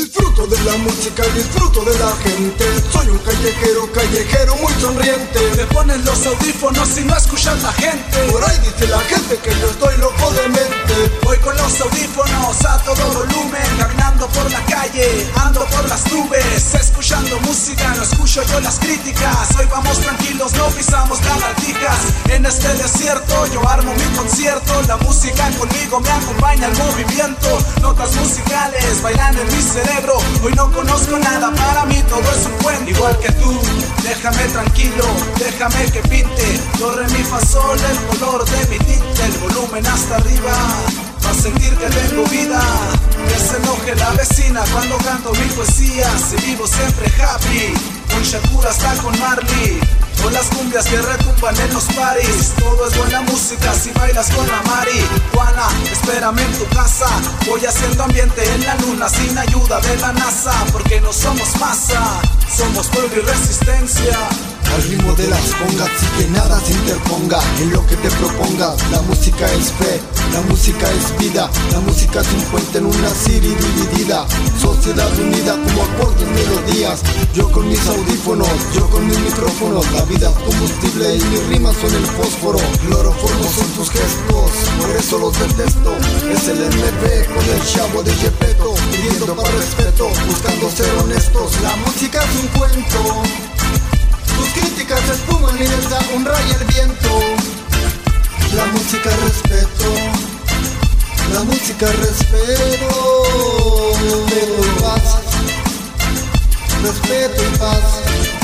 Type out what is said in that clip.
Disfruto de la música, disfruto de la gente. Soy un callejero, callejero muy sonriente. Te ponen los audífonos y no escuchas la gente. Por ahí dice la gente que yo estoy loco de mente. Voy con los audífonos a todo volumen, caminando por la calle, ando por las nubes, escuchando música, no escucho yo las críticas. Hoy vamos tranquilos, no pisamos lagartijas. En este desierto yo armo mi concierto, la música conmigo me acompaña el movimiento. Notas musicales bailan en mi cerebro. Hoy no conozco nada, para mí todo es un cuento. Igual que tú, déjame tranquilo, déjame que pinte. Re, mi, sol, el color de mi tinte, el volumen hasta arriba. Pa' sentir que tengo vida, que se enoje la vecina cuando canto mi poesía. Si vivo siempre happy, con Shakura hasta con Marley. Con las cumbias que retumban en los paris. Todo es buena música si bailas con la Mari. Juana, espérame en tu casa. Voy haciendo ambiente en la luna sin ayuda de la NASA. Porque no somos masa, somos pueblo y resistencia al ritmo de las congas y que nada se interponga en lo que te propongas. La música es fe, la música es vida, la música un puente en una serie dividida. Sociedad unida como acordes, melodías. Yo con mis audífonos, yo con mis micrófonos. La vida es combustible y mis rimas son el fósforo. Cloroformo son tus gestos, por eso los detesto. Es el MB con el chavo de Gepetto, pidiendo para respeto, buscando ser honestos. La música es un cuento. Un rayo el viento. La música respeto, la música respeto. Respeto y paz, respeto y paz.